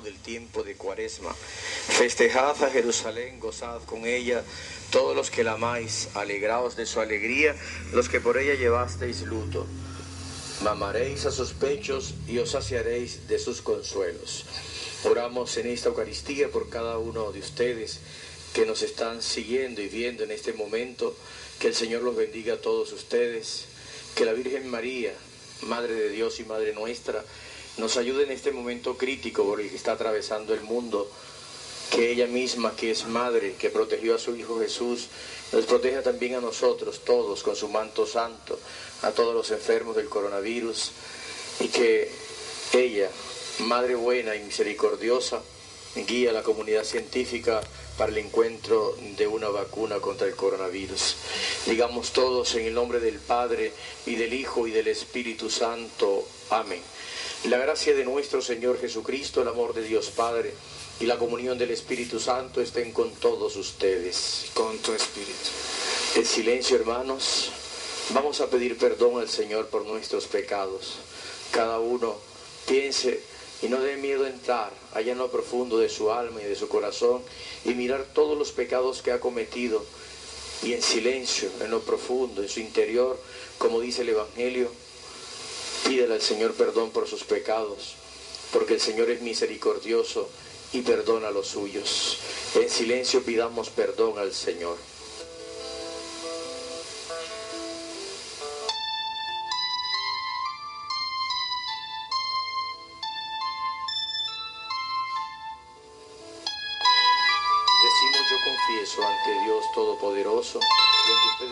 del tiempo de Cuaresma. Festejad a Jerusalén, gozad con ella, todos los que la amáis, alegraos de su alegría, los que por ella llevasteis luto. Mamaréis a sus pechos y os saciaréis de sus consuelos. Oramos en esta Eucaristía por cada uno de ustedes que nos están siguiendo y viendo en este momento. Que el Señor los bendiga a todos ustedes. Que la Virgen María, Madre de Dios y Madre nuestra, nos ayude en este momento crítico por el que está atravesando el mundo. Que ella misma, que es Madre, que protegió a su Hijo Jesús, nos proteja también a nosotros todos con su manto santo, a todos los enfermos del coronavirus. Y que ella, Madre buena y misericordiosa, guía a la comunidad científica para el encuentro de una vacuna contra el coronavirus. Digamos todos en el nombre del Padre y del Hijo y del Espíritu Santo. Amén. La gracia de nuestro Señor Jesucristo, el amor de Dios Padre y la comunión del Espíritu Santo estén con todos ustedes. Con tu espíritu. En silencio, hermanos, vamos a pedir perdón al Señor por nuestros pecados. Cada uno piense y no dé miedo entrar allá en lo profundo de su alma y de su corazón y mirar todos los pecados que ha cometido y en silencio, en lo profundo, en su interior, como dice el Evangelio, pídele al Señor perdón por sus pecados, porque el Señor es misericordioso y perdona los suyos. En silencio pidamos perdón al Señor.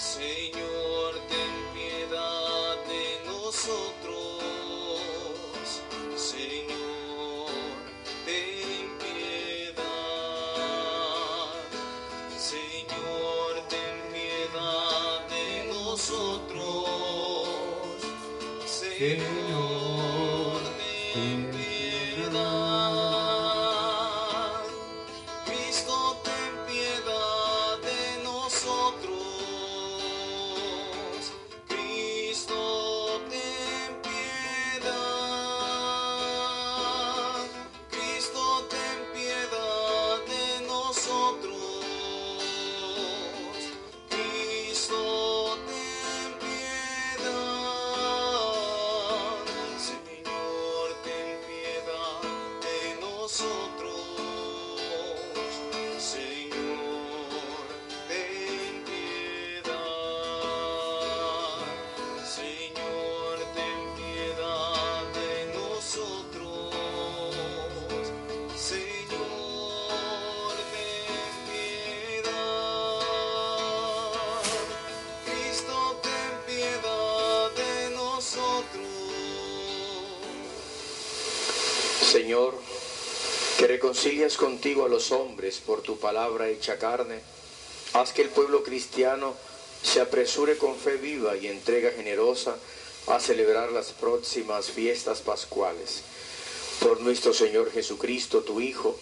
Señor, ten piedad de nosotros. Señor, ten piedad. Señor, ten piedad de nosotros. Señor, Señor, que reconcilias contigo a los hombres por tu palabra hecha carne, haz que el pueblo cristiano se apresure con fe viva y entrega generosa a celebrar las próximas fiestas pascuales. Por nuestro Señor Jesucristo, tu Hijo,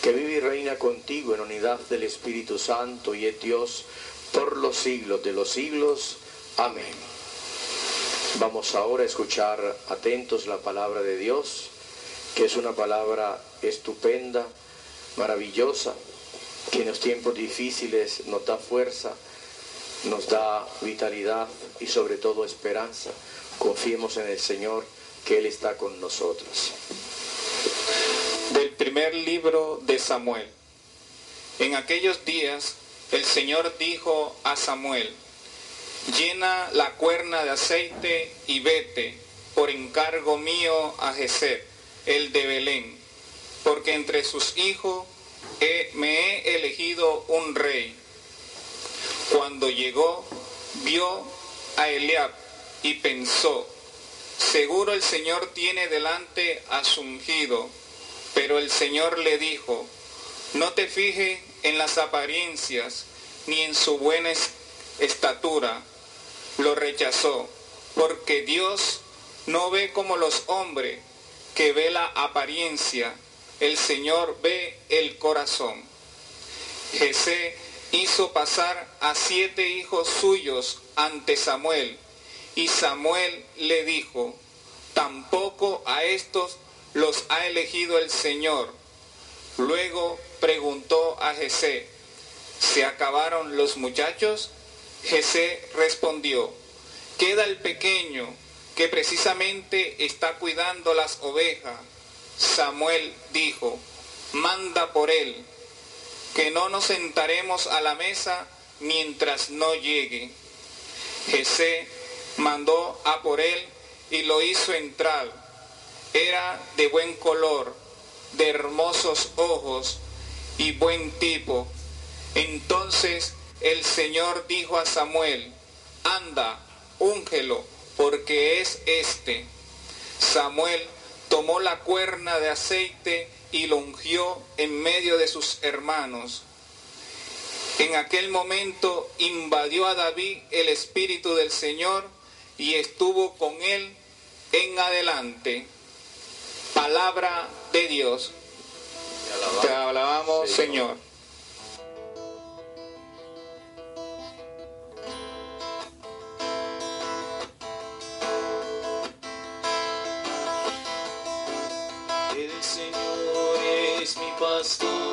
que vive y reina contigo en unidad del Espíritu Santo y es Dios por los siglos de los siglos. Amén. Vamos ahora a escuchar atentos la palabra de Dios, que es una palabra estupenda, maravillosa, que en los tiempos difíciles nos da fuerza, nos da vitalidad y sobre todo esperanza. Confiemos en el Señor que Él está con nosotros. Del primer libro de Samuel. En aquellos días el Señor dijo a Samuel, llena la cuerna de aceite y vete por encargo mío a Jesé, el de Belén, porque entre sus hijos he- me he elegido un rey. Cuando llegó, vio a Eliab y pensó, seguro el Señor tiene delante a su ungido, pero el Señor le dijo, no te fijes en las apariencias ni en su buena es- estatura. Lo rechazó, porque Dios no ve como los hombres, que ve la apariencia. El Señor ve el corazón. Jesé hizo pasar a siete hijos suyos ante Samuel, y Samuel le dijo, tampoco a estos los ha elegido el Señor. Luego preguntó a Jesé, ¿se acabaron los muchachos? Jesé respondió, queda el pequeño que precisamente está cuidando las ovejas. Samuel dijo, manda por él, que no nos sentaremos a la mesa mientras no llegue. Jesé mandó a por él y lo hizo entrar. Era de buen color, de hermosos ojos y buen tipo. Entonces el Señor dijo a Samuel, anda, úngelo, porque es este. Samuel tomó la cuerna de aceite y lo ungió en medio de sus hermanos. En aquel momento invadió a David el Espíritu del Señor y estuvo con él en adelante. Palabra de Dios. Te alabamos, Señor. Es mi pastor,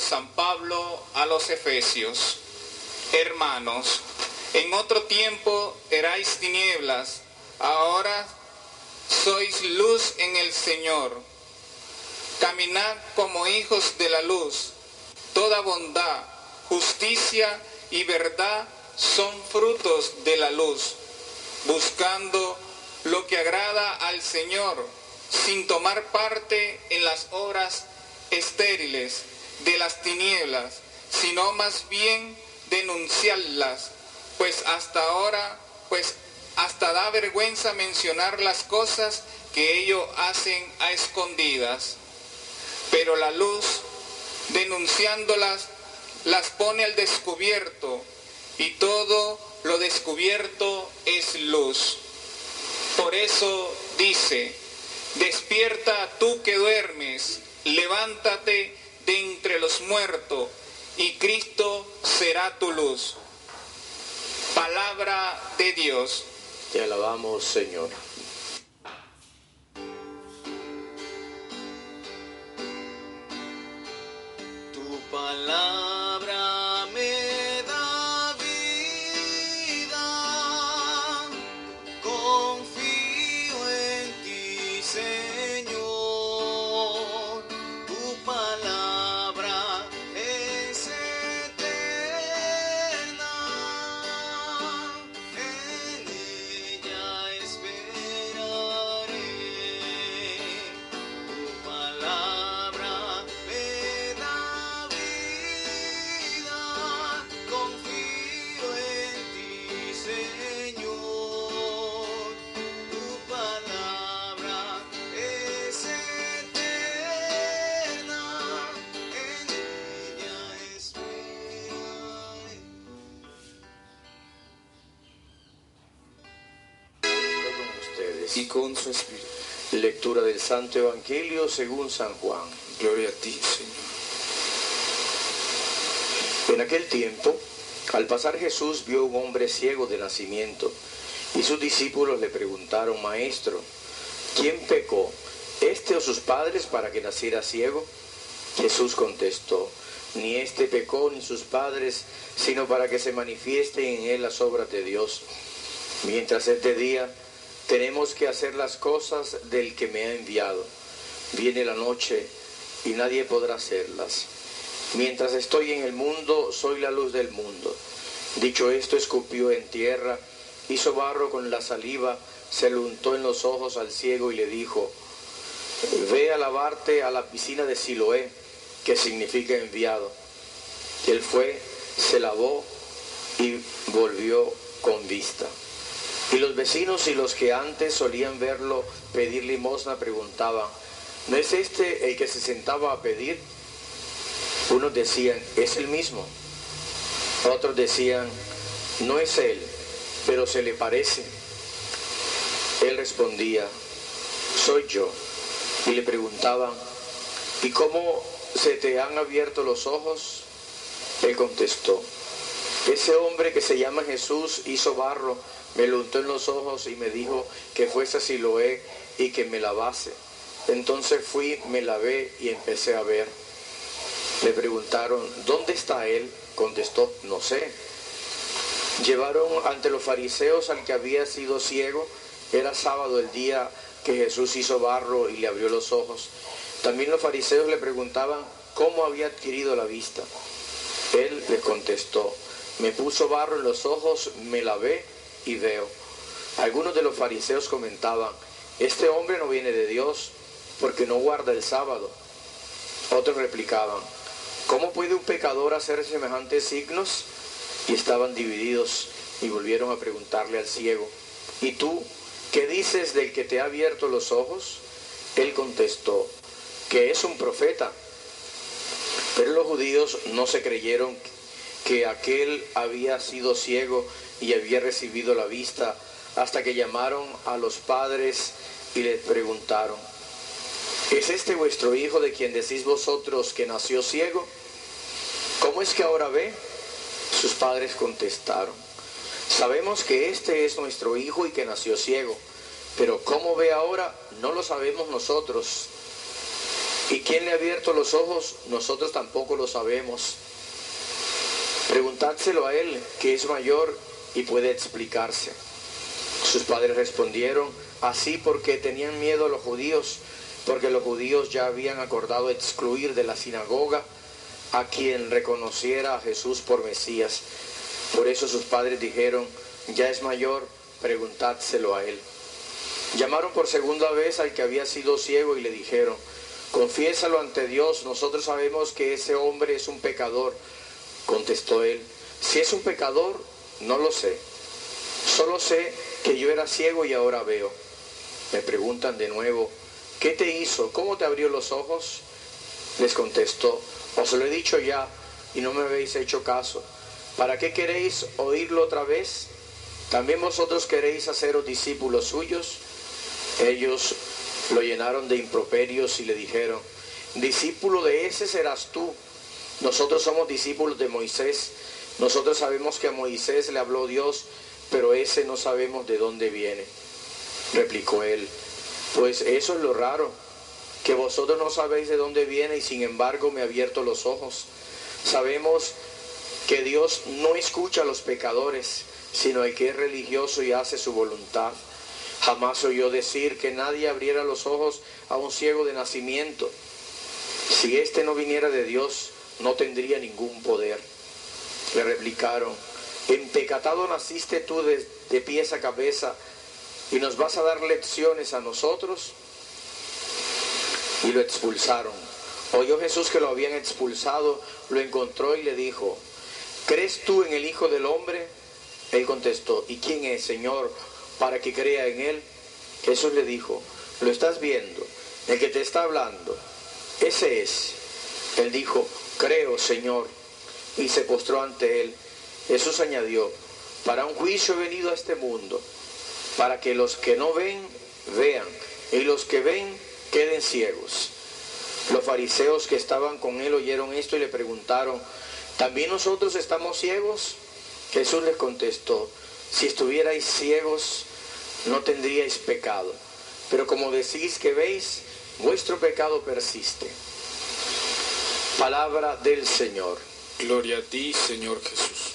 San Pablo a los Efesios. Hermanos, en otro tiempo erais tinieblas, ahora sois luz en el Señor. Caminad como hijos de la luz. Toda bondad, justicia y verdad son frutos de la luz, buscando lo que agrada al Señor, sin tomar parte en las obras estériles de las tinieblas, sino más bien denunciarlas, pues hasta ahora, pues hasta da vergüenza mencionar las cosas que ellos hacen a escondidas. Pero la luz, denunciándolas, las pone al descubierto y todo lo descubierto es luz. Por eso dice, despierta tú que duermes, levántate de entre los muertos y Cristo será tu luz. Palabra de Dios. Te alabamos, Señor. Tu palabra Lectura del Santo Evangelio según San Juan. Gloria a ti, Señor. En aquel tiempo, al pasar Jesús vio un hombre ciego de nacimiento, y sus discípulos le preguntaron, Maestro, ¿quién pecó, este o sus padres, para que naciera ciego? Jesús contestó, ni este pecó ni sus padres, sino para que se manifiesten en él las obras de Dios. Mientras es de día, tenemos que hacer las cosas del que me ha enviado. Viene la noche y nadie podrá hacerlas. Mientras estoy en el mundo, soy la luz del mundo. Dicho esto, escupió en tierra, hizo barro con la saliva, se lo untó en los ojos al ciego y le dijo, ve a lavarte a la piscina de Siloé, que significa enviado. Él fue, se lavó y volvió con vista. Y los vecinos y los que antes solían verlo pedir limosna preguntaban, ¿no es este el que se sentaba a pedir? Unos decían, es el mismo. Otros decían, no es él, pero se le parece. Él respondía, soy yo. Y le preguntaban, ¿y cómo se te han abierto los ojos? Él contestó, ese hombre que se llama Jesús hizo barro, me lo untó en los ojos y me dijo que fuese a Siloé y que me lavase. Entonces fui, me lavé y empecé a ver. Le preguntaron, ¿dónde está él? Contestó, no sé. Llevaron ante los fariseos al que había sido ciego. Era sábado el día que Jesús hizo barro y le abrió los ojos. También los fariseos le preguntaban cómo había adquirido la vista. Él les contestó, me puso barro en los ojos, me lavé y veo. Algunos de los fariseos comentaban, este hombre no viene de Dios porque no guarda el sábado. Otros replicaban, ¿cómo puede un pecador hacer semejantes signos? Y estaban divididos y volvieron a preguntarle al ciego, ¿y tú qué dices del que te ha abierto los ojos? Él contestó, que es un profeta. Pero los judíos no se creyeron que aquel había sido ciego y había recibido la vista hasta que llamaron a los padres y les preguntaron, ¿es este vuestro hijo de quien decís vosotros que nació ciego? ¿Cómo es que ahora ve? Sus padres contestaron, sabemos que este es nuestro hijo y que nació ciego, pero cómo ve ahora no lo sabemos nosotros, ¿Y quién le ha abierto los ojos? Nosotros tampoco lo sabemos. Preguntádselo a él, que es mayor y puede explicarse. Sus padres respondieron, así porque tenían miedo a los judíos, porque los judíos ya habían acordado excluir de la sinagoga a quien reconociera a Jesús por Mesías. Por eso sus padres dijeron, ya es mayor, preguntádselo a él. Llamaron por segunda vez al que había sido ciego y le dijeron, confiésalo ante Dios, nosotros sabemos que ese hombre es un pecador. Contestó él, si es un pecador, no lo sé. Solo sé que yo era ciego y ahora veo. Me preguntan de nuevo, ¿qué te hizo? ¿Cómo te abrió los ojos? Les contestó, os lo he dicho ya y no me habéis hecho caso. ¿Para qué queréis oírlo otra vez? ¿También vosotros queréis haceros discípulos suyos? Ellos lo llenaron de improperios y le dijeron, discípulo de ese serás tú. Nosotros somos discípulos de Moisés. Nosotros sabemos que a Moisés le habló Dios, pero ese no sabemos de dónde viene. Replicó él, pues eso es lo raro, que vosotros no sabéis de dónde viene y sin embargo me ha abierto los ojos. Sabemos que Dios no escucha a los pecadores, sino al que es religioso y hace su voluntad. Jamás oyó decir que nadie abriera los ojos a un ciego de nacimiento. Si éste no viniera de Dios, no tendría ningún poder. Le replicaron, empecatado naciste tú de, de pies a cabeza y nos vas a dar lecciones a nosotros. Y lo expulsaron. Oyó Jesús que lo habían expulsado, lo encontró y le dijo, ¿crees tú en el Hijo del Hombre? Él contestó, ¿y quién es, Señor, para que crea en Él? Jesús le dijo, ¿lo estás viendo? El que te está hablando, ese es. Él dijo, creo, Señor, y se postró ante Él. Jesús añadió, para un juicio he venido a este mundo, para que los que no ven, vean, y los que ven, queden ciegos. Los fariseos que estaban con él oyeron esto y le preguntaron, ¿también nosotros estamos ciegos? Jesús les contestó, si estuvierais ciegos, no tendríais pecado. Pero como decís que veis, vuestro pecado persiste. Palabra del Señor. Gloria a ti, Señor Jesús.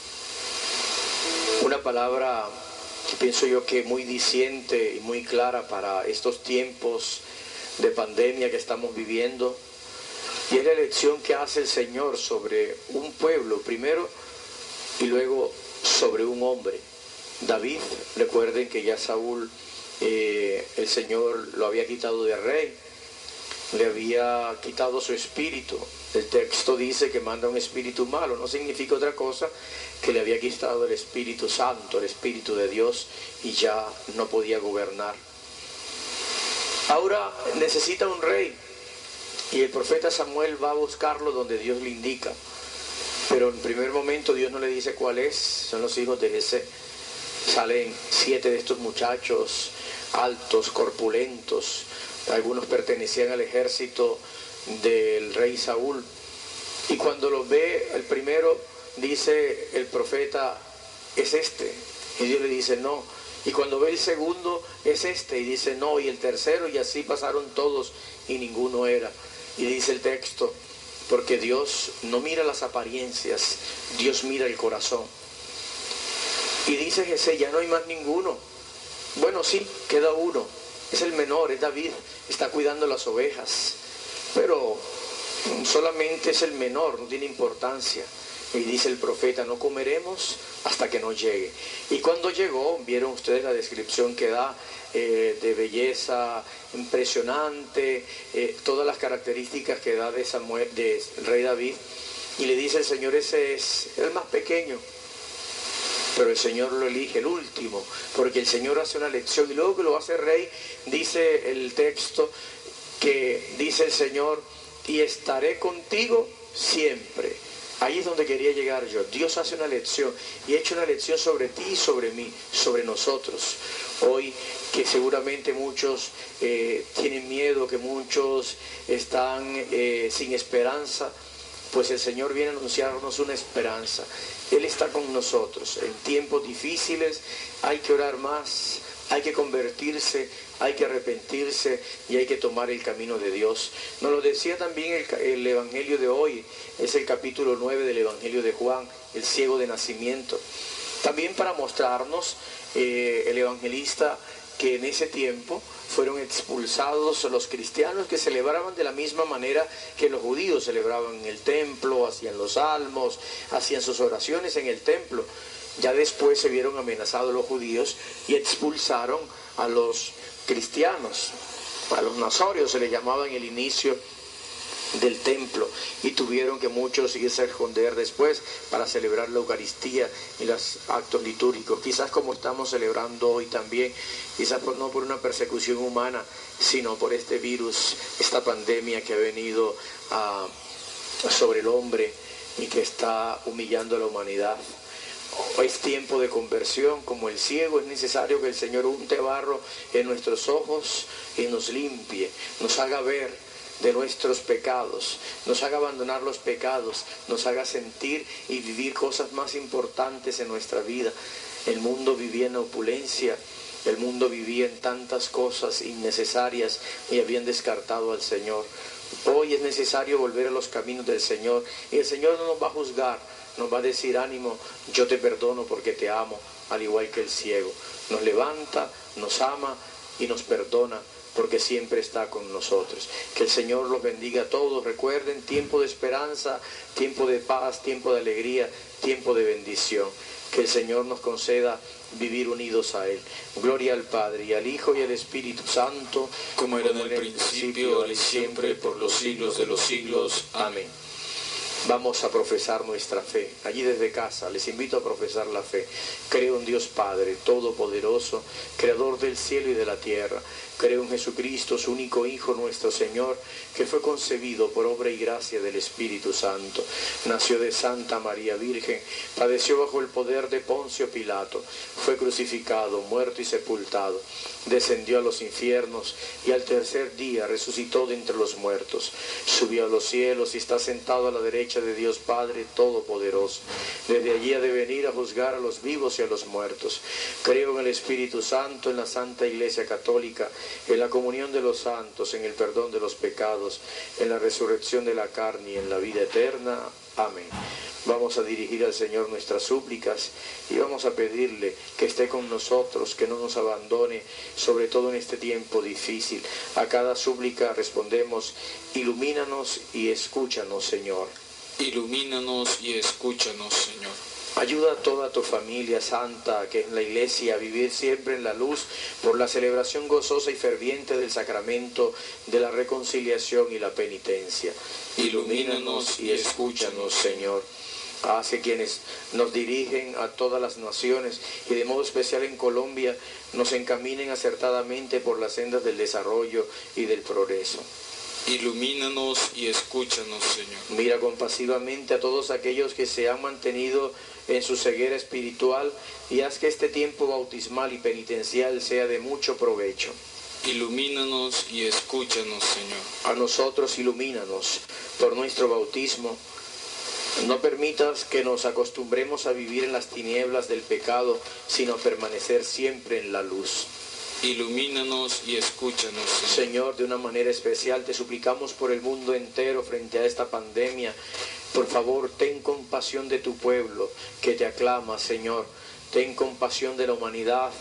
Una palabra que pienso yo que muy diciente y muy clara para estos tiempos de pandemia que estamos viviendo. Y es la elección que hace el Señor sobre un pueblo primero y luego sobre un hombre. David, recuerden que ya Saúl, eh, el Señor lo había quitado de rey, le había quitado su espíritu. El texto dice que manda un espíritu malo, no significa otra cosa que le había quitado el Espíritu Santo, el Espíritu de Dios, y ya no podía gobernar. Ahora necesita un rey y el profeta Samuel va a buscarlo donde Dios le indica. Pero en primer momento Dios no le dice cuál es, son los hijos de ese. Salen siete de estos muchachos altos, corpulentos, algunos pertenecían al ejército del rey Saúl. Y cuando los ve, el primero dice el profeta, es este. Y Dios le dice, no. Y cuando ve el segundo, es este. Y dice, no. Y el tercero, y así pasaron todos, y ninguno era. Y dice el texto, porque Dios no mira las apariencias, Dios mira el corazón. Y dice Jesús, ya no hay más ninguno. Bueno, sí, queda uno. Es el menor, es David, está cuidando las ovejas. Pero solamente es el menor, no tiene importancia. Y dice el profeta, no comeremos hasta que no llegue. Y cuando llegó, vieron ustedes la descripción que da eh, de belleza impresionante, eh, todas las características que da de Samuel, de rey David. Y le dice el Señor, ese es el más pequeño. Pero el Señor lo elige, el último, porque el Señor hace una lección. Y luego que lo hace rey, dice el texto que dice el Señor, y estaré contigo siempre. Ahí es donde quería llegar yo. Dios hace una lección y ha hecho una lección sobre ti y sobre mí, sobre nosotros. Hoy que seguramente muchos eh, tienen miedo, que muchos están eh, sin esperanza, pues el Señor viene a anunciarnos una esperanza. Él está con nosotros. En tiempos difíciles hay que orar más, hay que convertirse, hay que arrepentirse y hay que tomar el camino de Dios. Nos lo decía también el, Evangelio de hoy, es el capítulo 9 del Evangelio de Juan, el ciego de nacimiento. También para mostrarnos eh, el evangelista que en ese tiempo fueron expulsados los cristianos que celebraban de la misma manera que los judíos celebraban en el templo, hacían los salmos, hacían sus oraciones en el templo. Ya después se vieron amenazados los judíos y expulsaron a los cristianos, a los nazorios se le llamaba en el inicio del templo y tuvieron que muchos irse a esconder después para celebrar la Eucaristía y los actos litúrgicos. Quizás como estamos celebrando hoy también, quizás no por una persecución humana, sino por este virus, esta pandemia que ha venido a- sobre el hombre y que está humillando a la humanidad. Es tiempo de conversión, como el ciego es necesario que el Señor unte barro en nuestros ojos y nos limpie, nos haga ver de nuestros pecados, nos haga abandonar los pecados, nos haga sentir y vivir cosas más importantes en nuestra vida. El mundo vivía en opulencia, el mundo vivía en tantas cosas innecesarias y habían descartado al Señor. Hoy es necesario volver a los caminos del Señor y el Señor no nos va a juzgar, nos va a decir ánimo, yo te perdono porque te amo, al igual que el ciego. Nos levanta, nos ama y nos perdona porque siempre está con nosotros. Que el Señor los bendiga a todos. Recuerden, tiempo de esperanza, tiempo de paz, tiempo de alegría, tiempo de bendición. Que el Señor nos conceda vivir unidos a Él. Gloria al Padre y al Hijo y al Espíritu Santo, como era en el principio, ahora y siempre, por los siglos de los siglos. Amén. Vamos a profesar nuestra fe. Allí desde casa les invito a profesar la fe. Creo en Dios Padre, Todopoderoso, Creador del cielo y de la tierra. Creo en Jesucristo, su único Hijo, nuestro Señor, que fue concebido por obra y gracia del Espíritu Santo. Nació de Santa María Virgen, padeció bajo el poder de Poncio Pilato, fue crucificado, muerto y sepultado. Descendió a los infiernos y al tercer día resucitó de entre los muertos. Subió a los cielos y está sentado a la derecha de Dios Padre Todopoderoso. Desde allí ha de venir a juzgar a los vivos y a los muertos. Creo en el Espíritu Santo, en la Santa Iglesia Católica, en la comunión de los santos, en el perdón de los pecados, en la resurrección de la carne y en la vida eterna. Amén. Vamos a dirigir al Señor nuestras súplicas y vamos a pedirle que esté con nosotros, que no nos abandone, sobre todo en este tiempo difícil. A cada súplica respondemos, ilumínanos y escúchanos, Señor. Ilumínanos y escúchanos, Señor. Ayuda a toda tu familia santa que es la iglesia a vivir siempre en la luz por la celebración gozosa y ferviente del sacramento de la reconciliación y la penitencia. Ilumínanos y escúchanos, Señor. Hace quienes nos dirigen a todas las naciones y de modo especial en Colombia nos encaminen acertadamente por las sendas del desarrollo y del progreso. Ilumínanos y escúchanos, Señor. Mira compasivamente a todos aquellos que se han mantenido en su ceguera espiritual y haz que este tiempo bautismal y penitencial sea de mucho provecho. Ilumínanos y escúchanos, Señor. A nosotros ilumínanos por nuestro bautismo. No permitas que nos acostumbremos a vivir en las tinieblas del pecado, sino permanecer siempre en la luz. Ilumínanos y escúchanos, Señor. Señor, de una manera especial te suplicamos por el mundo entero frente a esta pandemia. Por favor, ten compasión de tu pueblo que te aclama, Señor. Ten compasión de la humanidad,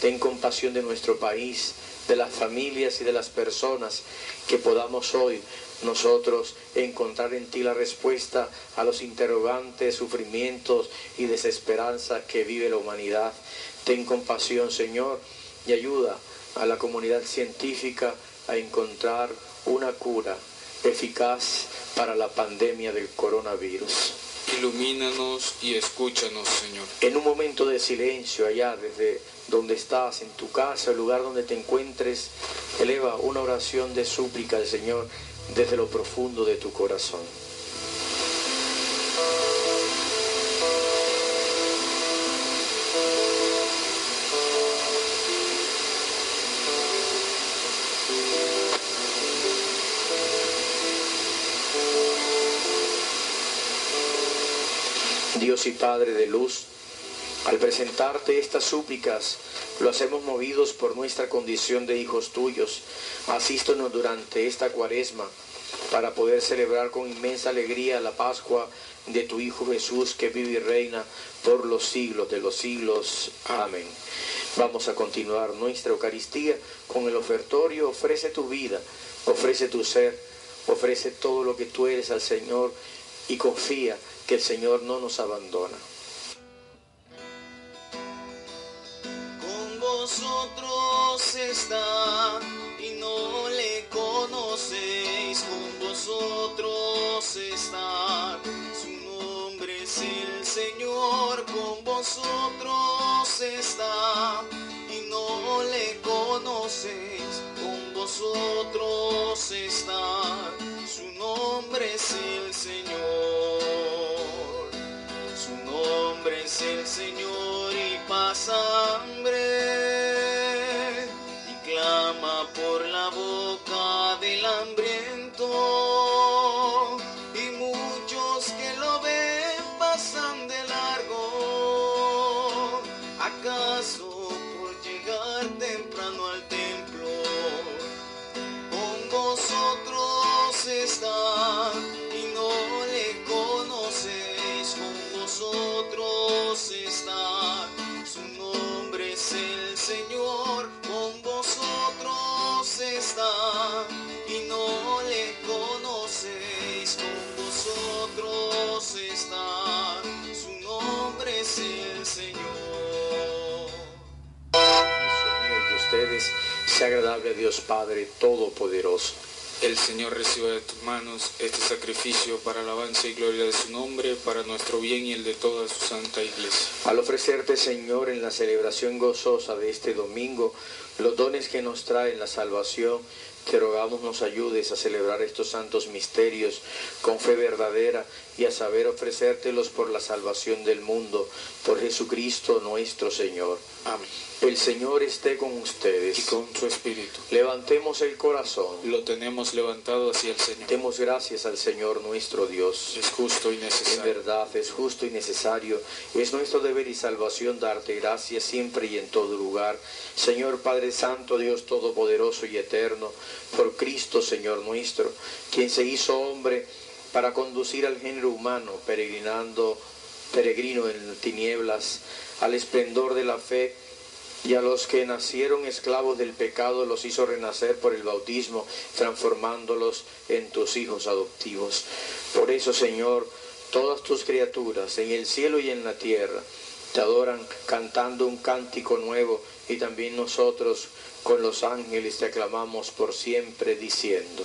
ten compasión de nuestro país, de las familias y de las personas, que podamos hoy nosotros encontrar en ti la respuesta a los interrogantes, sufrimientos y desesperanza que vive la humanidad. Ten compasión, Señor, y ayuda a la comunidad científica a encontrar una cura eficaz para la pandemia del coronavirus. Ilumínanos y escúchanos, Señor. En un momento de silencio allá desde donde estás, en tu casa, el lugar donde te encuentres, eleva una oración de súplica al Señor desde lo profundo de tu corazón. Y Padre de luz, al presentarte estas súplicas Lo hacemos movidos por nuestra condición de hijos tuyos. Asístonos durante esta cuaresma para poder celebrar con inmensa alegría la Pascua de tu Hijo Jesús que vive y reina por los siglos de los siglos. Amén. Vamos a continuar nuestra Eucaristía con el ofertorio. Ofrece tu vida, ofrece tu ser, ofrece todo lo que tú eres al Señor y confía que el Señor no nos abandona. con vosotros está y no le conocéis, con vosotros está. Su nombre es el Señor, con vosotros está y no le conocéis, con vosotros está. Su nombre es el Señor. Es el Señor y pasa hambre ustedes sea agradable a Dios Padre Todopoderoso. El Señor reciba de tus manos este sacrificio para alabanza y gloria de su nombre, para nuestro bien y el de toda su santa iglesia. Al ofrecerte, Señor, en la celebración gozosa de este domingo, los dones que nos traen la salvación, te rogamos nos ayudes a celebrar estos santos misterios con fe verdadera y a saber ofrecértelos por la salvación del mundo, por Jesucristo nuestro Señor. Amén. El Señor esté con ustedes. Y con su espíritu. Levantemos el corazón. Lo tenemos levantado hacia el Señor. Demos gracias al Señor nuestro Dios. Es justo y En necesario. verdad es justo y necesario, es nuestro deber y salvación darte gracias siempre y en todo lugar. Señor Padre Santo, Dios Todopoderoso y Eterno, por Cristo Señor nuestro, quien se hizo hombre para conducir al género humano, peregrinando, peregrino en tinieblas, al esplendor de la fe, y a los que nacieron esclavos del pecado los hizo renacer por el bautismo, transformándolos en tus hijos adoptivos. Por eso, Señor, todas tus criaturas, en el cielo y en la tierra, te adoran cantando un cántico nuevo y también nosotros con los ángeles te aclamamos por siempre diciendo.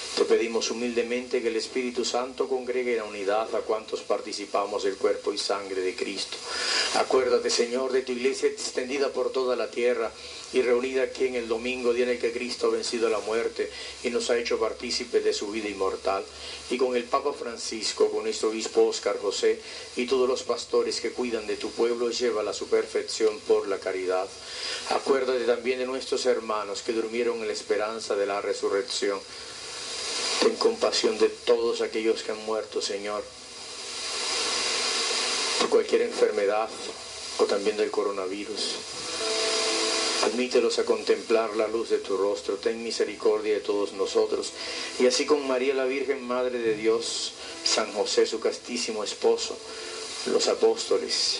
Te pedimos humildemente que el Espíritu Santo congregue en unidad a cuantos participamos del cuerpo y sangre de Cristo. Acuérdate, Señor, de tu iglesia extendida por toda la tierra y reunida aquí en el domingo, día en el que Cristo ha vencido la muerte y nos ha hecho partícipes de su vida inmortal, y con el Papa Francisco, con nuestro obispo Oscar José y todos los pastores que cuidan de tu pueblo, lleva a su perfección por la caridad. Acuérdate también de nuestros hermanos que durmieron en la esperanza de la resurrección. Ten compasión de todos aquellos que han muerto, Señor, por cualquier enfermedad o también del coronavirus. Admítelos a contemplar la luz de tu rostro, ten misericordia de todos nosotros. Y así con María la Virgen, Madre de Dios, San José, su castísimo esposo, los apóstoles,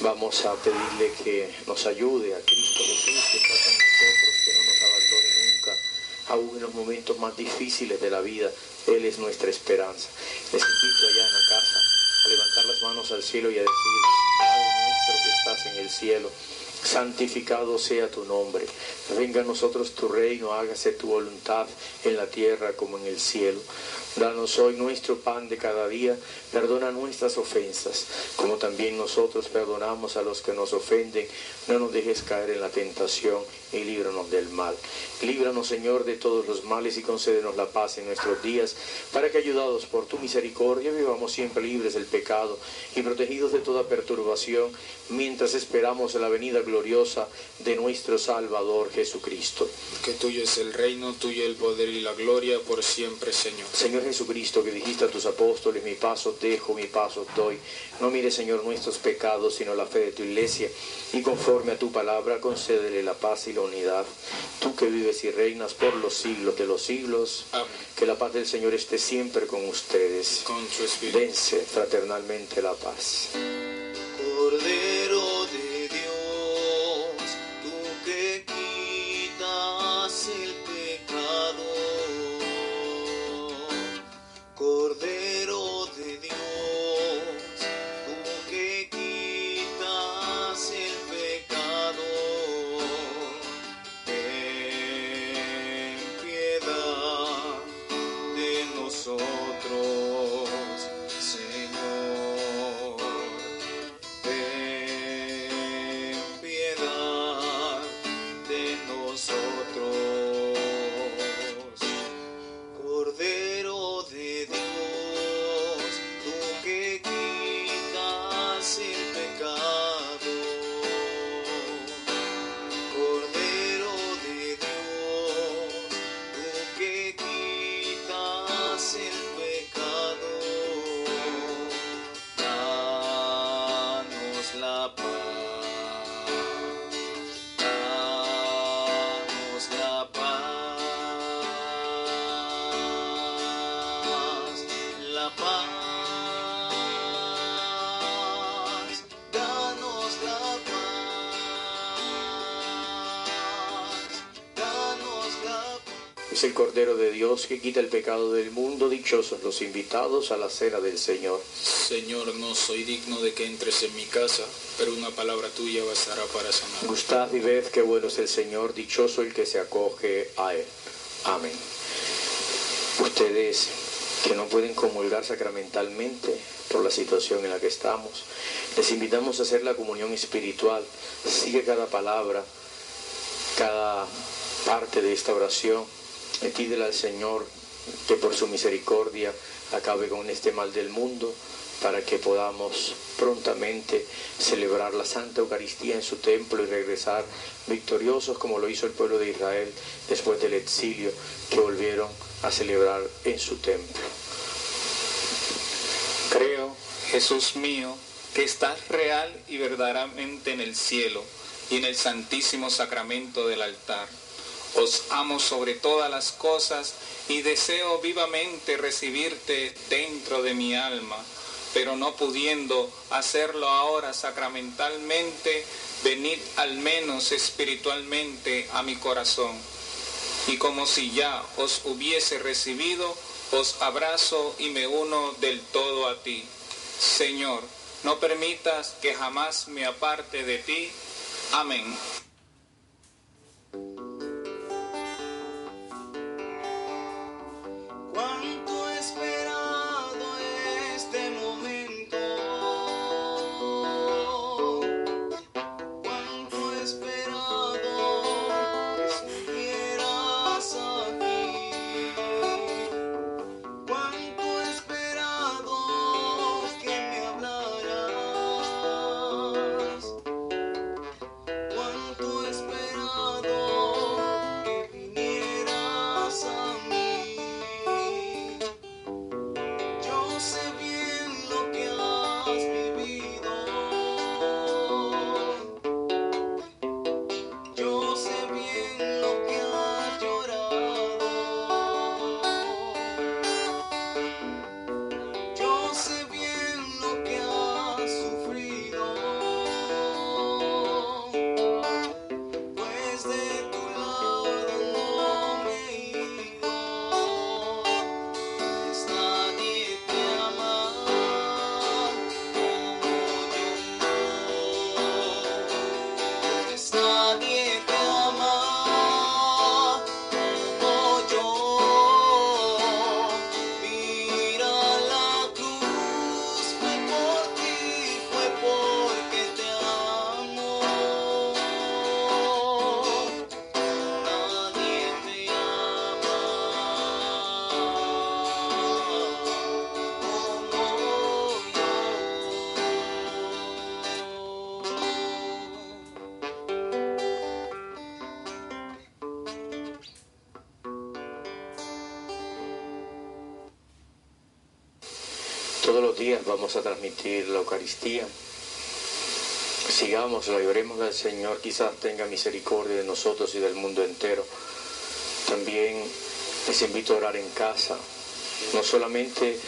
Vamos a pedirle que nos ayude a Cristo Jesús que está con nosotros, que no nos abandone nunca, aún en los momentos más difíciles de la vida. Él es nuestra esperanza. Les invito allá en la casa a levantar las manos al cielo y a decir, Padre nuestro que estás en el cielo santificado sea tu nombre. Venga a nosotros tu reino, hágase tu voluntad en la tierra como en el cielo. Danos hoy nuestro pan de cada día, perdona nuestras ofensas, como también nosotros perdonamos a los que nos ofenden. No nos dejes caer en la tentación y líbranos del mal. Líbranos, Señor, de todos los males y concédenos la paz en nuestros días, para que, ayudados por tu misericordia, vivamos siempre libres del pecado y protegidos de toda perturbación, mientras esperamos la venida gloriosa de nuestro Salvador Jesucristo. Que tuyo es el reino, tuyo el poder y la gloria por siempre, Señor. Señor Jesucristo, que dijiste a tus apóstoles, mi paso dejo, mi paso doy. No mire, Señor, nuestros pecados, sino la fe de tu iglesia, y conforme a tu palabra, concédele la paz y la unidad. Tú que vives y reinas por los siglos de los siglos, Amén. que la paz del Señor esté siempre con ustedes. Con tu espíritu. Dense fraternalmente la paz. Cordero es el Cordero de Dios que quita el pecado del mundo. Dichosos los invitados a la cena del Señor. Señor, no soy digno de que entres en mi casa, pero una palabra tuya bastará para sanar. Gustad y ved qué bueno es el Señor, dichoso el que se acoge a Él. Amén. Ustedes que no pueden comulgar sacramentalmente por la situación en la que estamos, les invitamos a hacer la comunión espiritual. Sigue cada palabra, cada parte de esta oración pídele al Señor que por su misericordia acabe con este mal del mundo para que podamos prontamente celebrar la Santa Eucaristía en su templo y regresar victoriosos como lo hizo el pueblo de Israel después del exilio que volvieron a celebrar en su templo. Creo, Jesús mío, que estás real y verdaderamente en el cielo y en el santísimo sacramento del altar. Os amo sobre todas las cosas y deseo vivamente recibirte dentro de mi alma, pero no pudiendo hacerlo ahora sacramentalmente, venid al menos espiritualmente a mi corazón. Y como si ya os hubiese recibido, os abrazo y me uno del todo a ti. Señor, no permitas que jamás me aparte de ti. Amén. one vamos a transmitir la Eucaristía. Sigámosla y oremos al Señor, quizás tenga misericordia de nosotros y del mundo entero. También les invito a orar en casa. No solamente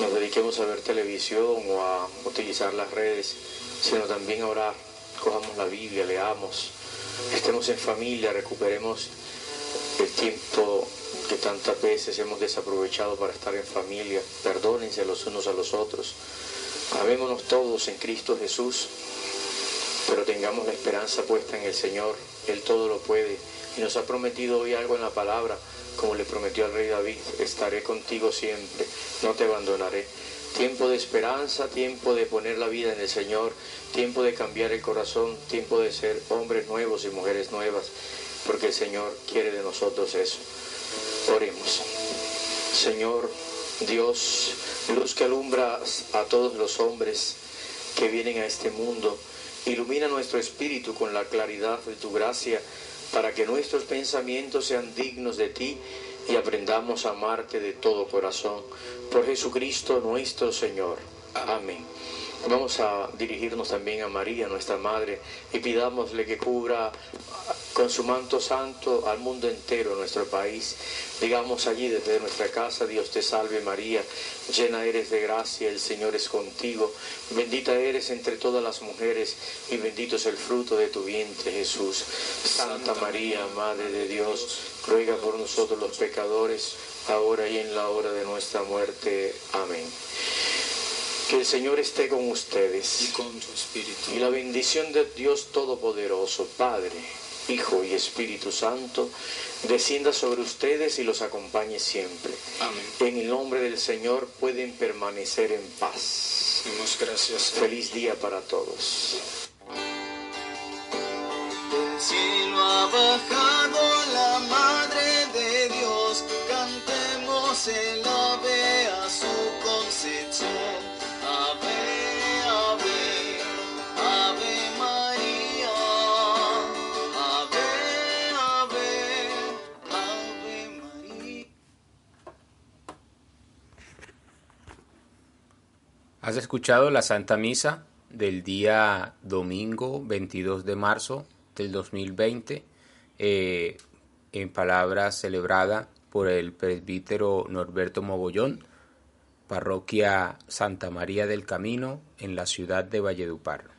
nos dediquemos a ver televisión o a utilizar las redes, sino también a orar. Cojamos la Biblia, leamos, estemos en familia, recuperemos el tiempo que tantas veces hemos desaprovechado para estar en familia. Perdónense los unos a los otros. Amémonos todos en Cristo Jesús, pero tengamos la esperanza puesta en el Señor. Él todo lo puede y nos ha prometido hoy algo en la palabra, como le prometió al rey David, estaré contigo siempre, no te abandonaré. Tiempo de esperanza, tiempo de poner la vida en el Señor, tiempo de cambiar el corazón, tiempo de ser hombres nuevos y mujeres nuevas, porque el Señor quiere de nosotros eso. Oremos. Señor Dios, luz que alumbra a todos los hombres que vienen a este mundo, ilumina nuestro espíritu con la claridad de tu gracia para que nuestros pensamientos sean dignos de ti y aprendamos a amarte de todo corazón. Por Jesucristo nuestro Señor. Amén. Vamos a dirigirnos también a María, nuestra Madre, y pidámosle que cubra con su manto santo al mundo entero, nuestro país. Digamos allí desde nuestra casa, Dios te salve María, llena eres de gracia, el Señor es contigo, bendita eres entre todas las mujeres y bendito es el fruto de tu vientre Jesús. Santa María, Madre de Dios, ruega por nosotros los pecadores, ahora y en la hora de nuestra muerte. Amén. Que el Señor esté con ustedes. Y con tu espíritu. Y la bendición de Dios Todopoderoso, Padre, Hijo y Espíritu Santo, descienda sobre ustedes y los acompañe siempre. Amén. En el nombre del Señor pueden permanecer en paz. Demos gracias. Feliz día para todos. Del cielo ha bajado Has escuchado la Santa Misa del día domingo 22 de marzo del 2020 eh, en palabra celebrada por el presbítero Norberto Mogollón, parroquia Santa María del Camino en la ciudad de Valledupar.